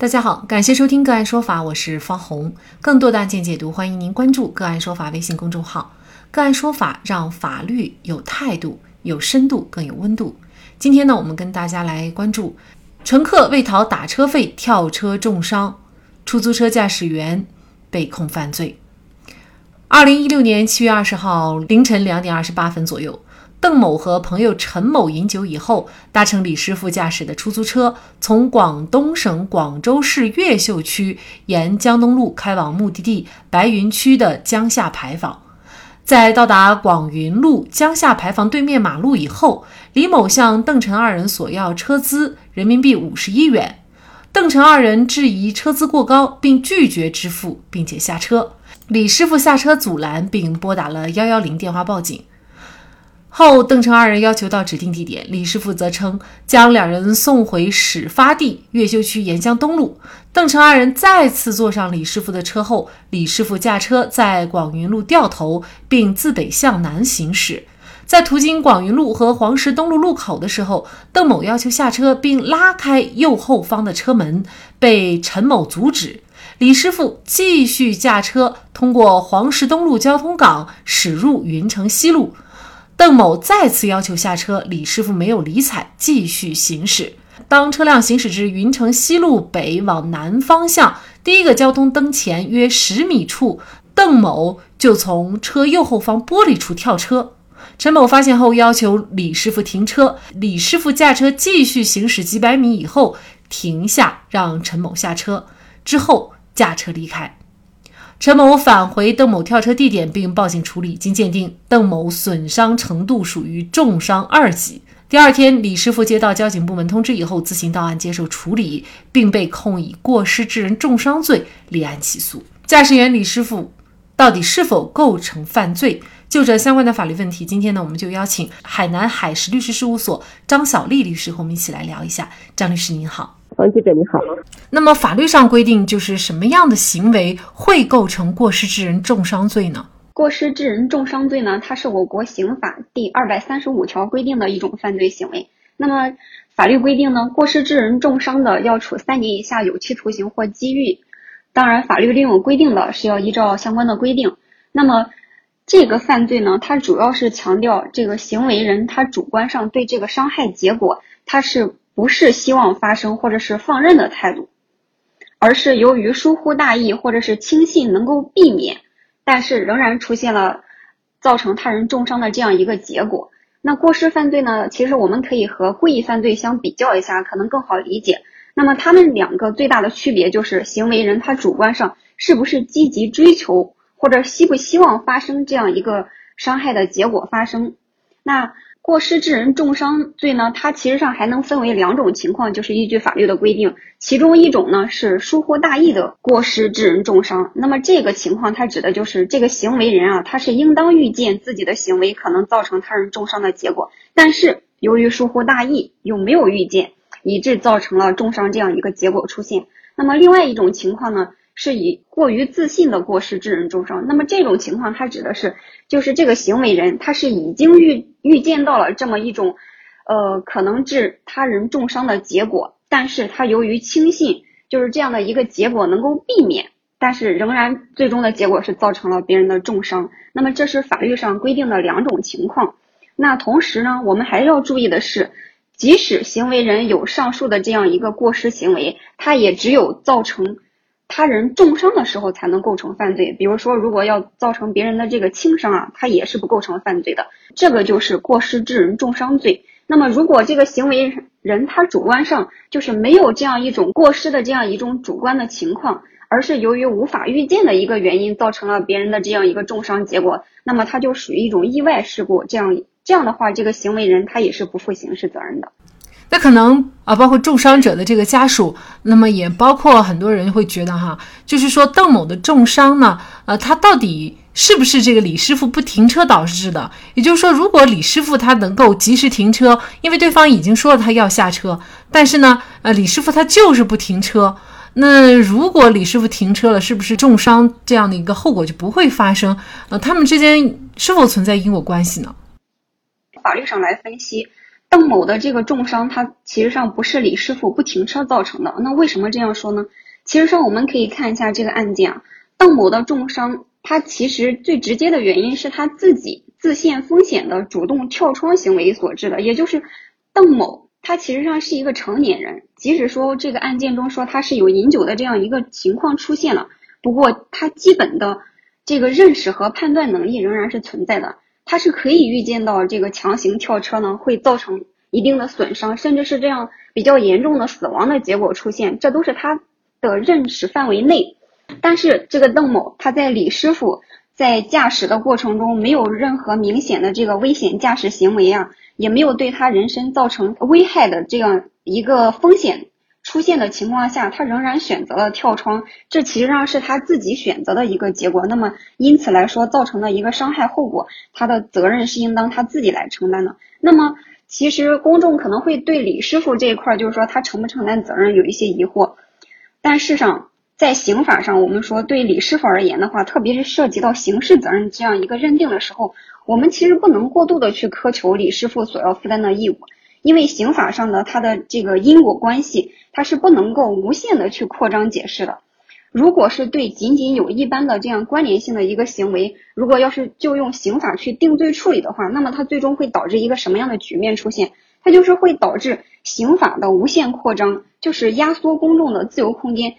大家好，感谢收听个案说法，我是方红。更多的案件解读，欢迎您关注个案说法微信公众号。个案说法让法律有态度、有深度、更有温度。今天呢，我们跟大家来关注：乘客为讨打车费跳车重伤，出租车驾驶员被控犯罪。二零一六年七月二十号凌晨两点二十八分左右。邓某和朋友陈某饮酒以后，搭乘李师傅驾驶的出租车，从广东省广州市越秀区沿江东路开往目的地白云区的江夏牌坊。在到达广云路江夏牌坊对面马路以后，李某向邓陈二人索要车资人民币五十一元。邓陈二人质疑车资过高，并拒绝支付，并且下车。李师傅下车阻拦，并拨打了幺幺零电话报警。后，邓成二人要求到指定地点，李师傅则称将两人送回始发地越秀区沿江东路。邓成二人再次坐上李师傅的车后，李师傅驾车在广云路掉头，并自北向南行驶。在途经广云路和黄石东路路口的时候，邓某要求下车，并拉开右后方的车门，被陈某阻止。李师傅继续驾车通过黄石东路交通港驶入云城西路。邓某再次要求下车，李师傅没有理睬，继续行驶。当车辆行驶至云城西路北往南方向第一个交通灯前约十米处，邓某就从车右后方玻璃处跳车。陈某发现后要求李师傅停车，李师傅驾车继续行驶几百米以后停下，让陈某下车，之后驾车离开。陈某返回邓某跳车地点并报警处理，经鉴定，邓某损伤程度属于重伤二级。第二天，李师傅接到交警部门通知以后，自行到案接受处理，并被控以过失致人重伤罪立案起诉。驾驶员李师傅到底是否构成犯罪？就这相关的法律问题，今天呢，我们就邀请海南海石律师事务所张小丽律师和我们一起来聊一下。张律师您好。王记者你好，那么法律上规定就是什么样的行为会构成过失致人重伤罪呢？过失致人重伤罪呢，它是我国刑法第二百三十五条规定的一种犯罪行为。那么法律规定呢，过失致人重伤的要处三年以下有期徒刑或拘役。当然，法律另有规定的是要依照相关的规定。那么这个犯罪呢，它主要是强调这个行为人他主观上对这个伤害结果他是。不是希望发生或者是放任的态度，而是由于疏忽大意或者是轻信能够避免，但是仍然出现了造成他人重伤的这样一个结果。那过失犯罪呢？其实我们可以和故意犯罪相比较一下，可能更好理解。那么他们两个最大的区别就是行为人他主观上是不是积极追求或者希不希望发生这样一个伤害的结果发生。那。过失致人重伤罪呢，它其实上还能分为两种情况，就是依据法律的规定，其中一种呢是疏忽大意的过失致人重伤。那么这个情况，它指的就是这个行为人啊，他是应当预见自己的行为可能造成他人重伤的结果，但是由于疏忽大意又没有预见，以致造成了重伤这样一个结果出现。那么另外一种情况呢？是以过于自信的过失致人重伤。那么这种情况，它指的是就是这个行为人他是已经预预见到了这么一种，呃，可能致他人重伤的结果，但是他由于轻信，就是这样的一个结果能够避免，但是仍然最终的结果是造成了别人的重伤。那么这是法律上规定的两种情况。那同时呢，我们还要注意的是，即使行为人有上述的这样一个过失行为，他也只有造成。他人重伤的时候才能构成犯罪，比如说，如果要造成别人的这个轻伤啊，他也是不构成犯罪的。这个就是过失致人重伤罪。那么，如果这个行为人他主观上就是没有这样一种过失的这样一种主观的情况，而是由于无法预见的一个原因造成了别人的这样一个重伤结果，那么他就属于一种意外事故。这样这样的话，这个行为人他也是不负刑事责任的。那可能啊，包括重伤者的这个家属，那么也包括很多人会觉得哈，就是说邓某的重伤呢，呃，他到底是不是这个李师傅不停车导致的？也就是说，如果李师傅他能够及时停车，因为对方已经说了他要下车，但是呢，呃，李师傅他就是不停车，那如果李师傅停车了，是不是重伤这样的一个后果就不会发生？呃，他们之间是否存在因果关系呢？法律上来分析。邓某的这个重伤，他其实上不是李师傅不停车造成的。那为什么这样说呢？其实上我们可以看一下这个案件啊，邓某的重伤，他其实最直接的原因是他自己自陷风险的主动跳窗行为所致的。也就是邓某他其实上是一个成年人，即使说这个案件中说他是有饮酒的这样一个情况出现了，不过他基本的这个认识和判断能力仍然是存在的。他是可以预见到这个强行跳车呢会造成一定的损伤，甚至是这样比较严重的死亡的结果出现，这都是他的认识范围内。但是这个邓某他在李师傅在驾驶的过程中没有任何明显的这个危险驾驶行为啊，也没有对他人身造成危害的这样一个风险。出现的情况下，他仍然选择了跳窗，这其实上是他自己选择的一个结果。那么，因此来说，造成的一个伤害后果，他的责任是应当他自己来承担的。那么，其实公众可能会对李师傅这一块，就是说他承不承担责任有一些疑惑。但事实上，在刑法上，我们说对李师傅而言的话，特别是涉及到刑事责任这样一个认定的时候，我们其实不能过度的去苛求李师傅所要负担的义务。因为刑法上的它的这个因果关系，它是不能够无限的去扩张解释的。如果是对仅仅有一般的这样关联性的一个行为，如果要是就用刑法去定罪处理的话，那么它最终会导致一个什么样的局面出现？它就是会导致刑法的无限扩张，就是压缩公众的自由空间。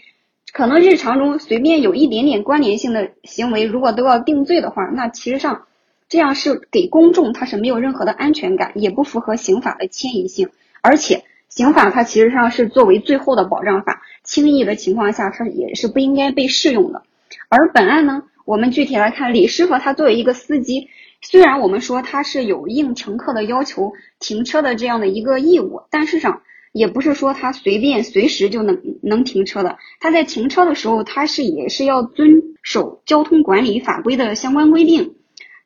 可能日常中随便有一点点关联性的行为，如果都要定罪的话，那其实上。这样是给公众，他是没有任何的安全感，也不符合刑法的迁移性。而且，刑法它其实上是作为最后的保障法，轻易的情况下，它也是不应该被适用的。而本案呢，我们具体来看，李师傅他作为一个司机，虽然我们说他是有应乘客的要求停车的这样的一个义务，但是上也不是说他随便随时就能能停车的。他在停车的时候，他是也是要遵守交通管理法规的相关规定。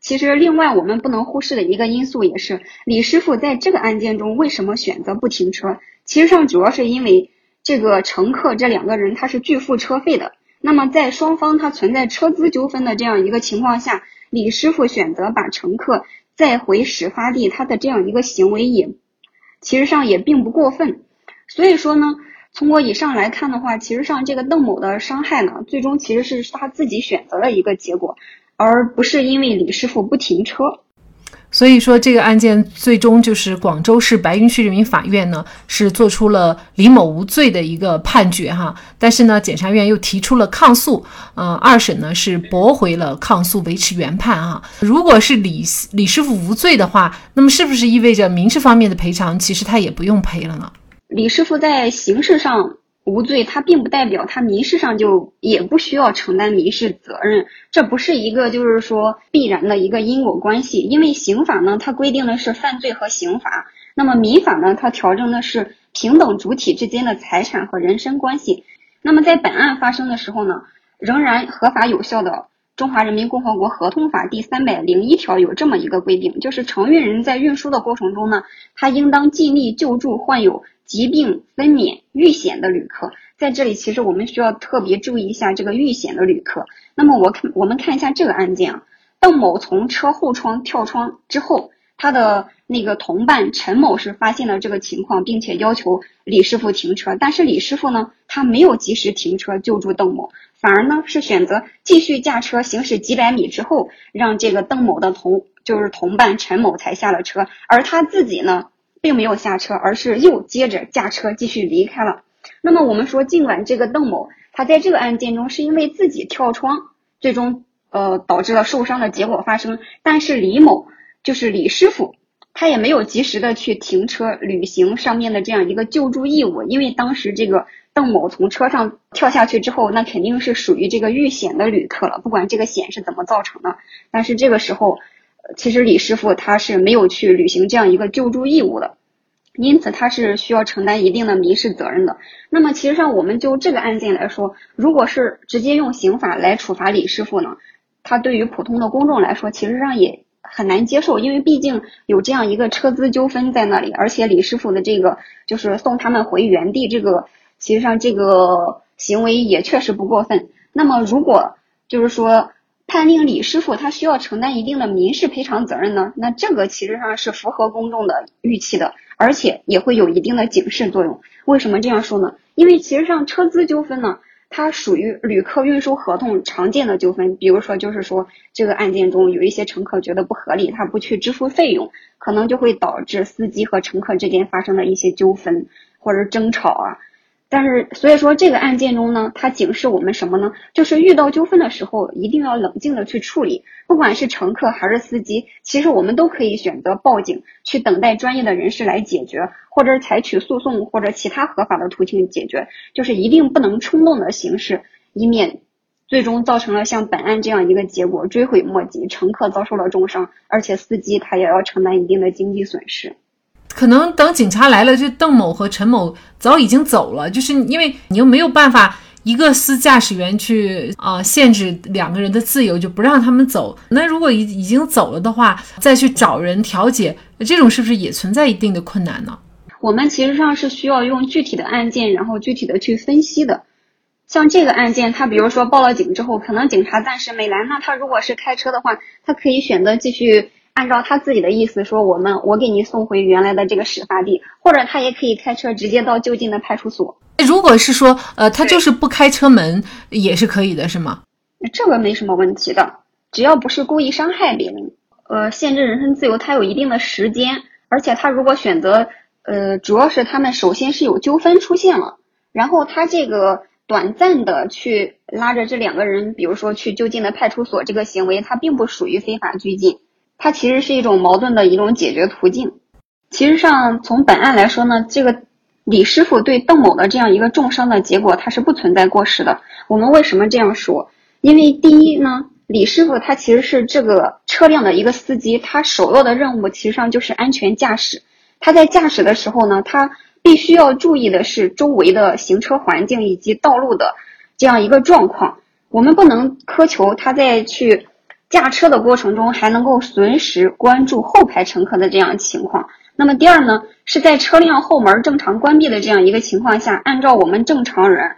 其实，另外我们不能忽视的一个因素也是李师傅在这个案件中为什么选择不停车？其实上主要是因为这个乘客这两个人他是拒付车费的。那么在双方他存在车资纠纷的这样一个情况下，李师傅选择把乘客载回始发地，他的这样一个行为也其实上也并不过分。所以说呢，从我以上来看的话，其实上这个邓某的伤害呢，最终其实是他自己选择的一个结果。而不是因为李师傅不停车，所以说这个案件最终就是广州市白云区人民法院呢是做出了李某无罪的一个判决哈，但是呢检察院又提出了抗诉，呃二审呢是驳回了抗诉，维持原判哈。如果是李李师傅无罪的话，那么是不是意味着民事方面的赔偿其实他也不用赔了呢？李师傅在刑事上。无罪，他并不代表他民事上就也不需要承担民事责任，这不是一个就是说必然的一个因果关系。因为刑法呢，它规定的是犯罪和刑罚，那么民法呢，它调整的是平等主体之间的财产和人身关系。那么在本案发生的时候呢，仍然合法有效的《中华人民共和国合同法》第三百零一条有这么一个规定，就是承运人在运输的过程中呢，他应当尽力救助患有。疾病分娩遇险的旅客，在这里其实我们需要特别注意一下这个遇险的旅客。那么我看我们看一下这个案件啊，邓某从车后窗跳窗之后，他的那个同伴陈某是发现了这个情况，并且要求李师傅停车，但是李师傅呢，他没有及时停车救助邓某，反而呢是选择继续驾车行驶几百米之后，让这个邓某的同就是同伴陈某才下了车，而他自己呢。并没有下车，而是又接着驾车继续离开了。那么我们说，尽管这个邓某他在这个案件中是因为自己跳窗，最终呃导致了受伤的结果发生，但是李某就是李师傅，他也没有及时的去停车履行上面的这样一个救助义务，因为当时这个邓某从车上跳下去之后，那肯定是属于这个遇险的旅客了，不管这个险是怎么造成的，但是这个时候。其实李师傅他是没有去履行这样一个救助义务的，因此他是需要承担一定的民事责任的。那么其实上我们就这个案件来说，如果是直接用刑法来处罚李师傅呢，他对于普通的公众来说，其实上也很难接受，因为毕竟有这样一个车资纠纷在那里，而且李师傅的这个就是送他们回原地，这个其实上这个行为也确实不过分。那么如果就是说。判定李师傅他需要承担一定的民事赔偿责任呢？那这个其实上是符合公众的预期的，而且也会有一定的警示作用。为什么这样说呢？因为其实上车资纠纷呢。它属于旅客运输合同常见的纠纷，比如说，就是说这个案件中有一些乘客觉得不合理，他不去支付费用，可能就会导致司机和乘客之间发生了一些纠纷或者争吵啊。但是，所以说这个案件中呢，它警示我们什么呢？就是遇到纠纷的时候，一定要冷静的去处理。不管是乘客还是司机，其实我们都可以选择报警，去等待专业的人士来解决，或者采取诉讼或者其他合法的途径解决。就是一定不能冲动的行事，以免最终造成了像本案这样一个结果，追悔莫及，乘客遭受了重伤，而且司机他也要承担一定的经济损失。可能等警察来了，就邓某和陈某早已经走了，就是因为你又没有办法一个司驾驶员去啊限制两个人的自由，就不让他们走。那如果已已经走了的话，再去找人调解，这种是不是也存在一定的困难呢？我们其实上是需要用具体的案件，然后具体的去分析的。像这个案件，他比如说报了警之后，可能警察暂时没来，那他如果是开车的话，他可以选择继续。按照他自己的意思说，我们我给您送回原来的这个始发地，或者他也可以开车直接到就近的派出所。如果是说，呃，他就是不开车门也是可以的，是吗？这个没什么问题的，只要不是故意伤害别人，呃，限制人身自由，他有一定的时间，而且他如果选择，呃，主要是他们首先是有纠纷出现了，然后他这个短暂的去拉着这两个人，比如说去就近的派出所这个行为，它并不属于非法拘禁。它其实是一种矛盾的一种解决途径。其实上，从本案来说呢，这个李师傅对邓某的这样一个重伤的结果，它是不存在过失的。我们为什么这样说？因为第一呢，李师傅他其实是这个车辆的一个司机，他首要的任务其实上就是安全驾驶。他在驾驶的时候呢，他必须要注意的是周围的行车环境以及道路的这样一个状况。我们不能苛求他在去。驾车的过程中还能够随时关注后排乘客的这样情况。那么第二呢，是在车辆后门正常关闭的这样一个情况下，按照我们正常人，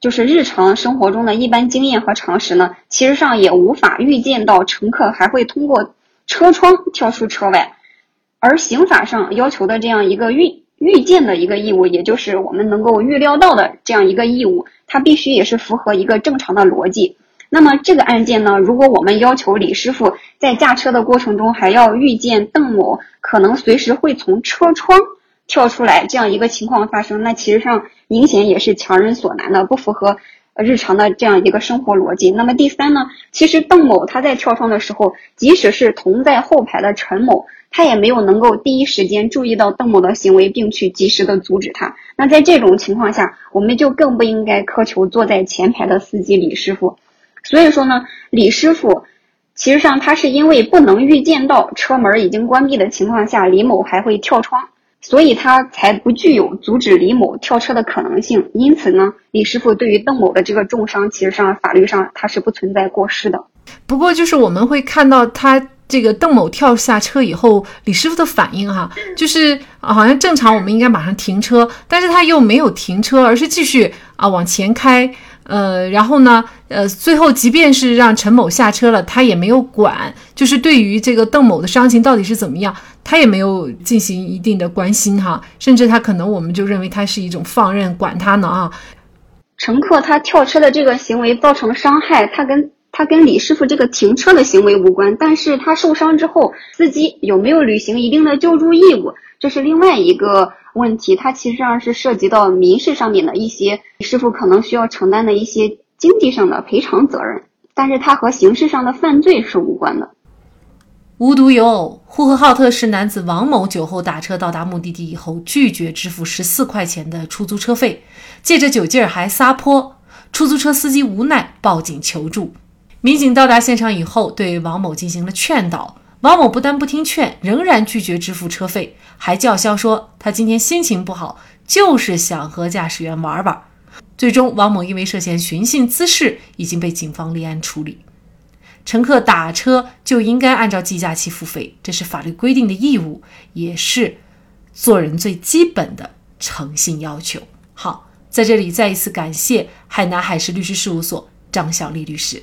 就是日常生活中的一般经验和常识呢，其实上也无法预见到乘客还会通过车窗跳出车外。而刑法上要求的这样一个预预见的一个义务，也就是我们能够预料到的这样一个义务，它必须也是符合一个正常的逻辑。那么这个案件呢，如果我们要求李师傅在驾车的过程中还要预见邓某可能随时会从车窗跳出来这样一个情况发生，那其实上明显也是强人所难的，不符合日常的这样一个生活逻辑。那么第三呢，其实邓某他在跳窗的时候，即使是同在后排的陈某，他也没有能够第一时间注意到邓某的行为，并去及时的阻止他。那在这种情况下，我们就更不应该苛求坐在前排的司机李师傅。所以说呢，李师傅，其实上他是因为不能预见到车门已经关闭的情况下，李某还会跳窗，所以他才不具有阻止李某跳车的可能性。因此呢，李师傅对于邓某的这个重伤，其实上法律上他是不存在过失的。不过就是我们会看到他这个邓某跳下车以后，李师傅的反应哈，就是好像正常我们应该马上停车，但是他又没有停车，而是继续啊往前开。呃，然后呢，呃，最后即便是让陈某下车了，他也没有管，就是对于这个邓某的伤情到底是怎么样，他也没有进行一定的关心哈，甚至他可能我们就认为他是一种放任，管他呢啊。乘客他跳车的这个行为造成伤害，他跟他跟李师傅这个停车的行为无关，但是他受伤之后，司机有没有履行一定的救助义务，这是另外一个。问题，它其实上是涉及到民事上面的一些师傅可能需要承担的一些经济上的赔偿责任，但是它和刑事上的犯罪是无关的。无独有偶，呼和浩特市男子王某酒后打车到达目的地以后，拒绝支付十四块钱的出租车费，借着酒劲儿还撒泼，出租车司机无奈报警求助。民警到达现场以后，对王某进行了劝导。王某不但不听劝，仍然拒绝支付车费，还叫嚣说他今天心情不好，就是想和驾驶员玩玩。最终，王某因为涉嫌寻衅滋事，已经被警方立案处理。乘客打车就应该按照计价器付费，这是法律规定的义务，也是做人最基本的诚信要求。好，在这里再一次感谢海南海事律师事务所张小丽律师。